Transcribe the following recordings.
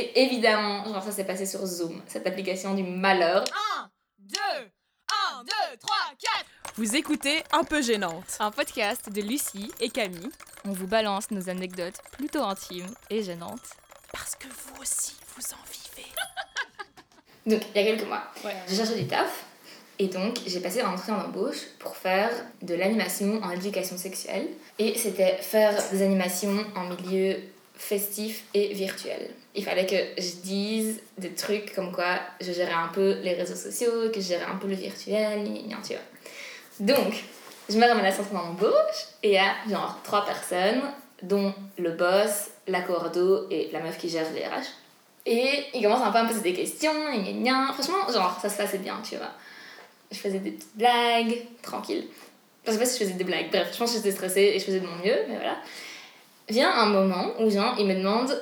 Et évidemment, genre ça s'est passé sur Zoom, cette application du malheur. 1, 2, 1, 2, 3, 4 Vous écoutez Un peu gênante. Un podcast de Lucie et Camille. On vous balance nos anecdotes plutôt intimes et gênantes. Parce que vous aussi, vous en vivez. Donc, il y a quelques mois, j'ai cherché du taf. Et donc, j'ai passé un entretien d'embauche pour faire de l'animation en éducation sexuelle. Et c'était faire des animations en milieu festif et virtuel. Il fallait que je dise des trucs comme quoi je gérais un peu les réseaux sociaux, que je gérais un peu le virtuel, tu vois. Donc, je me ramène à l'entretien d'embauche et il y a genre trois personnes, dont le boss, la cordo et la meuf qui gère les RH. Et ils commencent un peu à me poser des questions, et gna Franchement, genre, ça se passait bien, tu vois. Je faisais des petites blagues, tranquille. Je sais pas si je faisais des blagues, bref, je pense que j'étais stressée et je faisais de mon mieux, mais voilà. Vient un moment où, genre, ils me demandent,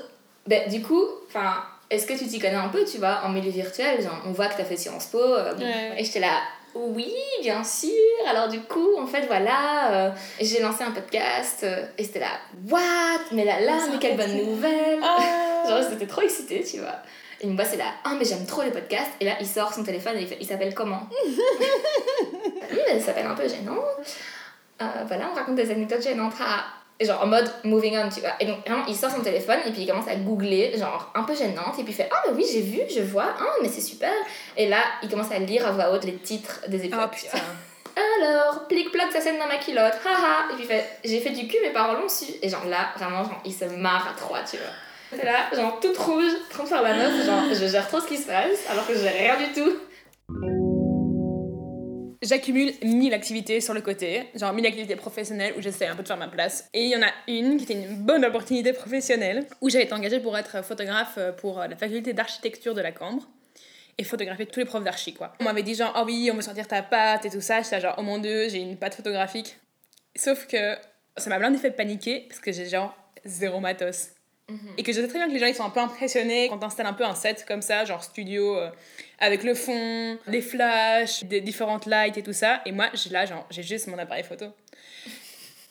ben, du coup, enfin, est-ce que tu t'y connais un peu, tu vois, en milieu virtuel Genre, on voit que t'as fait Sciences Po. Euh, et j'étais là, oui, bien sûr. Alors du coup, en fait, voilà, euh, j'ai lancé un podcast euh, et c'était là, what? Mais là, là, mais quelle bonne nouvelle ah. Genre, j'étais trop excitée, tu vois. Et me voit, c'est là, ah, mais j'aime trop les podcasts. Et là, il sort son téléphone et il, fait, il s'appelle comment? Il s'appelle un peu gênant. Voilà, on raconte des anecdotes gênantes. Ah, genre en mode moving on, tu vois. Et donc, vraiment, il sort son téléphone et puis il commence à googler, genre un peu gênante, et puis il fait Ah, mais oui, j'ai vu, je vois, ah, mais c'est super. Et là, il commence à lire à voix haute les titres des épisodes. Oh putain. Alors, plic-ploc, ça scène dans ma culotte, haha. Et puis il fait J'ai fait du cul, mes parents l'ont su. Et genre là, vraiment, genre, il se marre à trois, tu vois. C'est là, genre toute rouge, faire la note, genre je gère trop ce qui se passe, alors que je gère rien du tout j'accumule mille activités sur le côté, genre mille activités professionnelles où j'essaie un peu de faire ma place. Et il y en a une qui était une bonne opportunité professionnelle où j'avais été engagée pour être photographe pour la faculté d'architecture de la Cambre et photographier tous les profs d'archi quoi. On m'avait dit genre oh oui, on veut sortir ta patte et tout ça, j'étais genre oh mon dieu, j'ai une patte photographique. Sauf que ça m'a blindé fait paniquer parce que j'ai genre zéro matos. Et que je sais très bien que les gens ils sont un peu impressionnés quand t'installes un peu un set comme ça, genre studio, euh, avec le fond, les flashs, des différentes lights et tout ça. Et moi, là, j'ai juste mon appareil photo.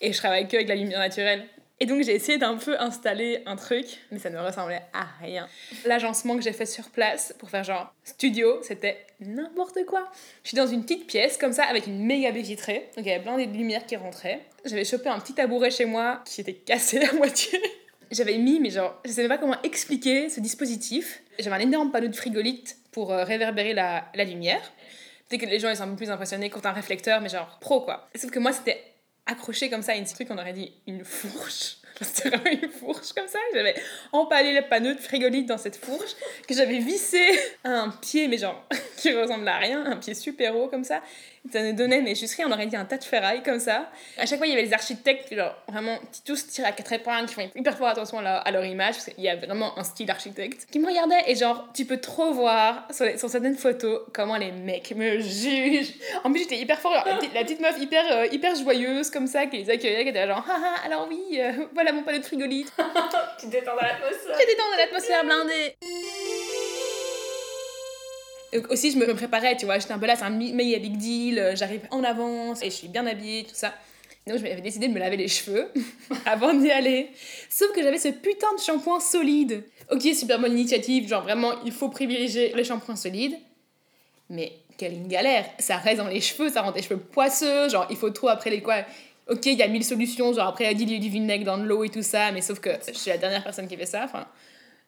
Et je travaille que avec la lumière naturelle. Et donc j'ai essayé d'un peu installer un truc, mais ça ne ressemblait à rien. L'agencement que j'ai fait sur place pour faire genre studio, c'était n'importe quoi. Je suis dans une petite pièce comme ça avec une méga baie vitrée, donc il y avait plein de lumières qui rentraient. J'avais chopé un petit tabouret chez moi qui était cassé à moitié j'avais mis, mais genre, je savais pas comment expliquer ce dispositif. J'avais un énorme panneau de frigolite pour euh, réverbérer la, la lumière. Peut-être que les gens ils sont un peu plus impressionnés quand t'as un réflecteur, mais genre pro quoi. Sauf que moi c'était accroché comme ça à une truc qu'on aurait dit une fourche. C'était vraiment une fourche comme ça. J'avais empalé le panneau de frigolite dans cette fourche que j'avais vissé à un pied, mais genre qui ressemble à rien, un pied super haut comme ça ça nous donnait, mais juste rien, on aurait dit un tas de ferraille comme ça. À chaque fois, il y avait les architectes, genre vraiment, qui tous tirent à quatre épingles, qui font hyper fort attention à leur, image, parce qu'il y a vraiment un style architecte, qui me regardait et genre, tu peux trop voir sur, sur certaines photos comment les mecs me jugent. En plus, j'étais hyper fort, la, petite, meuf hyper, euh, hyper joyeuse comme ça, qui les accueillait, qui était genre, haha, alors oui, euh, voilà mon panneau de frigolite. tu détends dans l'atmosphère. Tu détends dans l'atmosphère blindée aussi, je me préparais, tu vois, j'étais un peu là, c'est un méga big deal, euh, j'arrive en avance et je suis bien habillée, tout ça. Donc, je m'avais décidé de me laver les cheveux avant d'y aller. Sauf que j'avais ce putain de shampoing solide. Ok, super bonne initiative, genre vraiment, il faut privilégier les shampoings solides. Mais quelle galère Ça reste dans les cheveux, ça rend tes cheveux poisseux, genre il faut trop après les quoi. Ok, il y a mille solutions, genre après, a du vinaigre dans de l'eau et tout ça, mais sauf que je suis la dernière personne qui fait ça. Enfin,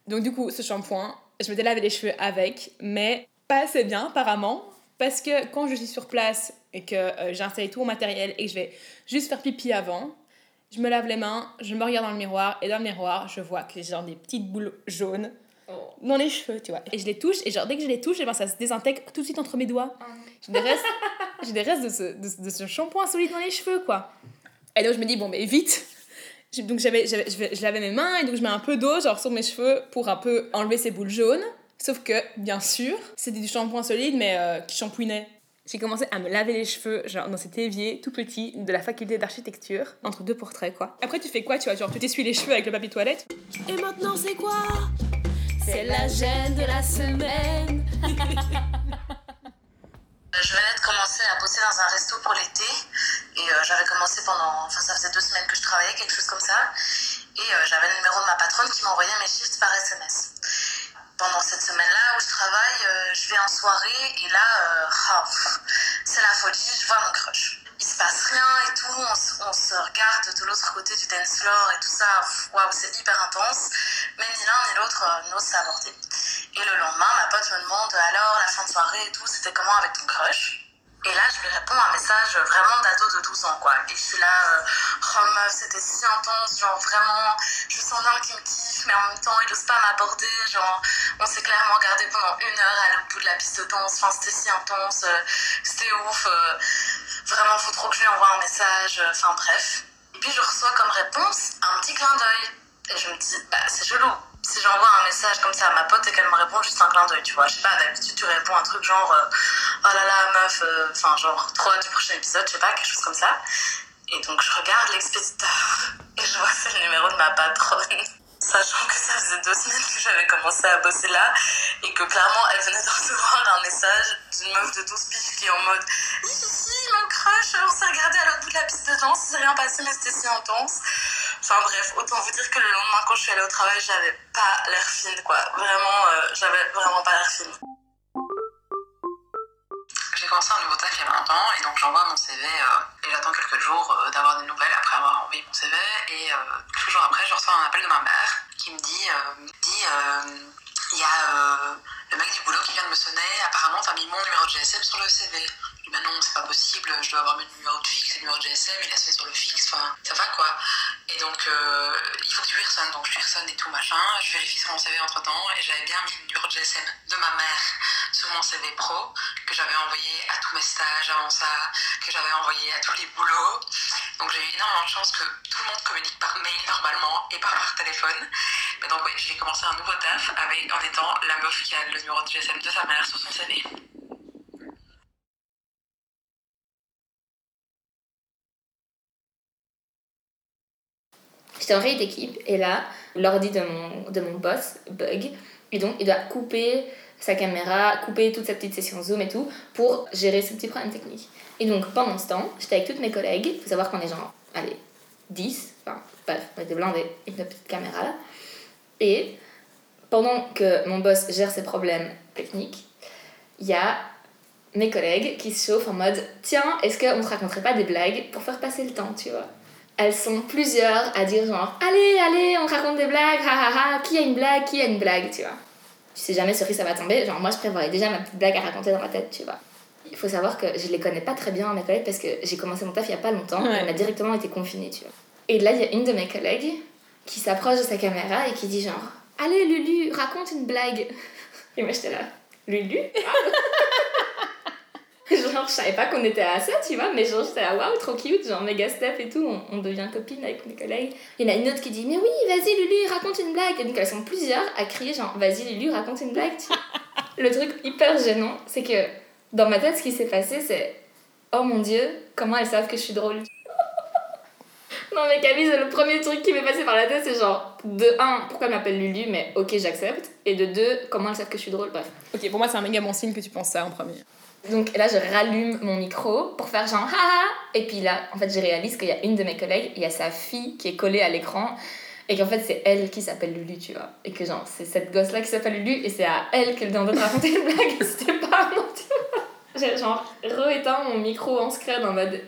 donc, du coup, ce shampoing, je m'étais lavé les cheveux avec, mais pas assez bien apparemment parce que quand je suis sur place et que euh, j'ai installé tout mon matériel et que je vais juste faire pipi avant, je me lave les mains, je me regarde dans le miroir et dans le miroir, je vois que j'ai genre des petites boules jaunes oh. dans les cheveux, tu vois. Et je les touche et genre dès que je les touche, et eh ben, ça se désintègre tout de suite entre mes doigts. Ah. J'ai des restes, j'ai des restes de, ce, de, ce shampoing solide dans les cheveux, quoi. Et donc je me dis, bon, mais vite donc j'avais, j'avais, je lavais mes mains et donc je mets un peu d'eau genre sur mes cheveux pour un peu enlever ces boules jaunes. Sauf que, bien sûr, c'était du shampoing solide, mais euh, qui shampouinait. J'ai commencé à me laver les cheveux, genre dans cet évier tout petit de la faculté d'architecture, entre deux portraits, quoi. Après, tu fais quoi, tu vois Genre, tu t'essuies les cheveux avec le papier toilette? Et maintenant, c'est quoi? C'est la gêne de la semaine Je venais de commencer à bosser dans un resto pour l'été et euh, j'avais commencé pendant, enfin ça faisait deux semaines que je travaillais, quelque chose comme ça. Et euh, j'avais le numéro de ma patronne qui m'envoyait mes shifts par SMS. Cette semaine-là où je travaille, euh, je vais en soirée et là, euh, ah, c'est la folie, je vois mon crush. Il se passe rien et tout, on, se regarde de l'autre côté du dance floor et tout ça, waouh, c'est hyper intense. Mais ni l'un ni l'autre euh, n'ose s'aborder. Et le lendemain, ma pote me demande alors, la fin de soirée et tout, c'était comment avec ton crush? Et là, je lui réponds un message vraiment d'ado de 12 ans, quoi. Et je suis là, oh meuf, c'était si intense, genre vraiment, je sens bien qu'il me kiffe, mais en même temps, il n'ose pas m'aborder, genre, on s'est clairement regardé pendant une heure à l'autre bout de la piste de danse, enfin, c'était si intense, euh, c'était ouf, euh, vraiment, faut trop que je lui envoie un message, enfin, bref. Et puis, je reçois comme réponse un petit clin d'œil. Et je me dis, bah, c'est chelou si j'envoie un message comme ça à ma pote et qu'elle me répond juste un clin d'œil, tu vois. Je sais pas, d'habitude tu réponds un truc genre euh, oh là là meuf, euh, enfin genre trop du prochain épisode, je sais pas, quelque chose comme ça. Et donc je regarde l'expéditeur et je vois c'est le numéro de ma patronne. Sachant que ça faisait deux semaines que j'avais commencé à bosser là et que clairement elle venait de un message d'une meuf de 12 piges qui est en mode Ici, mon crush, on s'est regardé à l'autre bout de la piste de danse, c'est rien passé mais c'était si intense. Enfin bref, autant vous dire que le lendemain quand je suis allée au travail, j'avais pas l'air fine quoi. Vraiment, euh, j'avais vraiment pas l'air fine. J'ai commencé un nouveau taf il y a 20 ans et donc j'envoie mon CV euh, et j'attends quelques jours euh, d'avoir des nouvelles après avoir envoyé mon CV et quelques jours après je reçois un appel de ma mère qui me dit, dit il y a le mec du boulot qui vient de me sonner, apparemment t'as mis mon numéro de GSM sur le CV. Dis bah non, c'est pas possible, je dois avoir mon numéro de fixe le numéro de GSM, il a fait sur le fixe, enfin ça va quoi. Et donc euh, il faut que tu lui donc je lui et tout machin, je vérifie sur mon CV entre temps et j'avais bien mis le numéro de GSM de ma mère sur mon CV pro que j'avais envoyé à tous mes stages avant ça, que j'avais envoyé à tous les boulots. Donc j'ai eu énormément de chance que tout le monde communique par mail normalement et pas par téléphone. Mais donc oui, j'ai commencé un nouveau taf avec, en étant la meuf qui a le numéro de GSM de sa mère sur son CV. J'étais en réunion d'équipe et là, l'ordi de mon, de mon boss bug et donc il doit couper sa caméra, couper toute sa petite session Zoom et tout pour gérer ce petit problème technique. Et donc pendant ce temps, j'étais avec toutes mes collègues, il faut savoir qu'on est genre, allez, 10, enfin bref, on était blindés avec notre petite caméra là. Et pendant que mon boss gère ses problèmes techniques, il y a mes collègues qui se chauffent en mode Tiens, est-ce qu'on se raconterait pas des blagues pour faire passer le temps, tu vois? Elles sont plusieurs à dire genre Allez, allez, on raconte des blagues, ha ha ha, qui a une blague, qui a une blague, tu vois? Tu sais jamais sur qui ça va tomber, genre moi je prévoyais déjà ma petite blague à raconter dans ma tête, tu vois. Il faut savoir que je les connais pas très bien, mes collègues, parce que j'ai commencé mon taf il y a pas longtemps, Ouais. on a directement été confinés, tu vois. Et là, il y a une de mes collègues qui s'approche de sa caméra et qui dit genre Allez Lulu, raconte une blague. Et moi j'étais là, Lulu? Genre je savais pas qu'on était à ça, tu vois, mais genre j'étais là, waouh, trop cute, genre méga step et tout, on, devient copine avec mes collègues. Il y en a une autre qui dit Mais oui, vas-y Lulu, raconte une blague. Et donc elles sont plusieurs à crier genre Vas-y Lulu, raconte une blague. tu vois. Le truc hyper gênant, c'est que dans ma tête, ce qui s'est passé, c'est Oh mon dieu, comment elles savent que je suis drôle? Non mais Camille, le premier truc qui m'est passé par la tête, c'est genre, de 1, pourquoi elle m'appelle Lulu, mais ok, j'accepte. Et de 2, comment elles savent que je suis drôle, bref. Ok, pour moi, c'est un méga bon signe que tu penses ça en premier. Donc là, je rallume mon micro pour faire genre haha. Et puis là, en fait, je réalise qu'il y a une de mes collègues, il y a sa fille qui est collée à l'écran. Et qu'en fait, c'est elle qui s'appelle Lulu, tu vois. Et que genre, c'est cette gosse-là qui s'appelle Lulu et c'est à elle qu'elle demande de raconter une blague. C'était pas à moi, tu vois. J'ai genre re-éteint mon micro en scred en mode.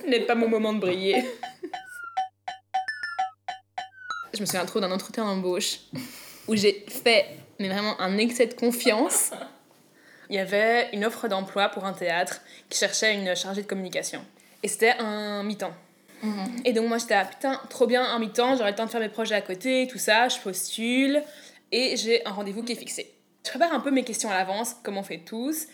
Ce n'est pas mon moment de briller. Je me souviens trop d'un entretien d'embauche où j'ai fait mais vraiment un excès de confiance. Il y avait une offre d'emploi pour un théâtre qui cherchait une chargée de communication. Et c'était un mi-temps. Et donc moi j'étais là, putain, trop bien, un mi-temps, j'aurai le temps de faire mes projets à côté, tout ça, je postule, et j'ai un rendez-vous qui est fixé. Je prépare un peu mes questions à l'avance, comme on fait tous,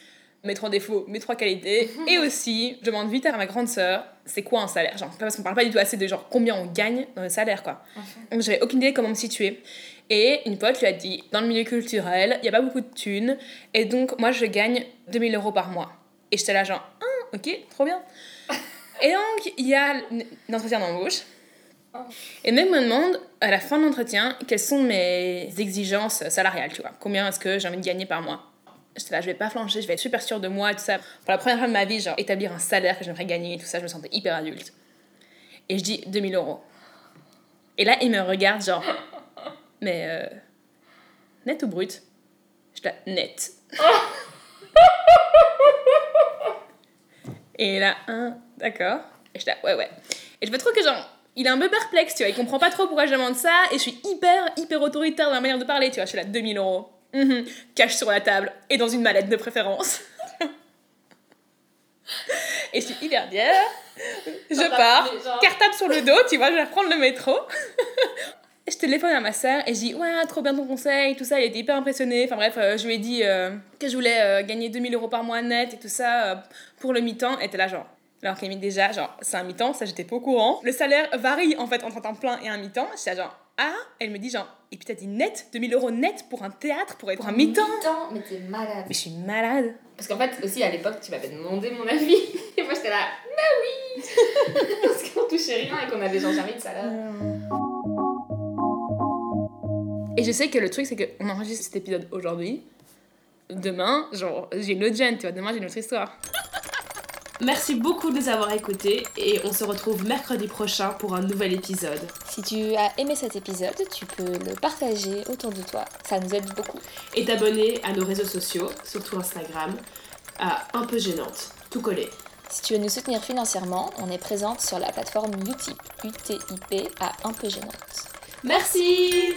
mes trois défauts, mes trois qualités, et aussi, je demande vite à ma grande sœur, c'est quoi un salaire? Genre, parce qu'on parle pas du tout assez de genre combien on gagne dans le salaire, quoi. Donc j'avais aucune idée comment me situer. Et une pote lui a dit, dans le milieu culturel, il n'y a pas beaucoup de thunes, et donc moi je gagne 2000 euros par mois. Et j'étais là genre, ah, ok, trop bien. Et donc, il y a l'entretien d'embauche. Et le mec me demande, à la fin de l'entretien, quelles sont mes exigences salariales, tu vois. Combien est-ce que j'ai envie de gagner par mois? J'étais là, je vais pas flancher, je vais être super sûre de moi et tout ça. Pour la première fois de ma vie, genre, établir un salaire que j'aimerais gagner et tout ça, je me sentais hyper adulte. Et je dis 2000 euros. Et là, il me regarde, genre, mais euh, net ou brut? J'étais net. et là, un, d'accord. Et j'étais ouais, ouais. Et je me trouve que genre, il est un peu perplexe, tu vois, il comprend pas trop pourquoi je demande ça, et je suis hyper, hyper autoritaire dans la manière de parler, tu vois, je suis là, 2000 euros. Mhm. Cash sur la table, et dans une mallette de préférence. et je suis hyper bien. Je pars, cartable sur le dos, tu vois, je vais prendre le métro. Je téléphone à ma soeur et je dis ouais trop bien ton conseil tout ça il était hyper impressionné enfin bref euh, je lui ai dit euh, que je voulais euh, gagner 2000 euros par mois net et tout ça pour le mi-temps. Et était là genre alors qu'elle dit déjà genre c'est un mi-temps ça j'étais pas au courant. Le salaire varie en fait entre un temps plein et un mi-temps. J'étais genre ah elle me dit genre et puis t'as dit net 2000 euros net pour un théâtre pour être pour un mi-temps. mais t'es malade. Mais je suis malade. Parce qu'en fait aussi à l'époque tu m'avais demandé mon avis. Et moi j'étais là mais oui! Parce qu'on touchait rien et qu'on avait genre jamais de salaire et je sais que le truc, c'est qu'on enregistre cet épisode aujourd'hui. Demain, genre, j'ai une autre gêne, tu vois. Demain, j'ai une autre histoire. Merci beaucoup de nous avoir écoutés et on se retrouve mercredi prochain pour un nouvel épisode. Si tu as aimé cet épisode, tu peux le partager autour de toi. Ça nous aide beaucoup. Et t'abonner à nos réseaux sociaux, surtout Instagram, à Un peu gênante, tout collé. Si tu veux nous soutenir financièrement, on est présente sur la plateforme Utip, UTIP à Un peu gênante. Merci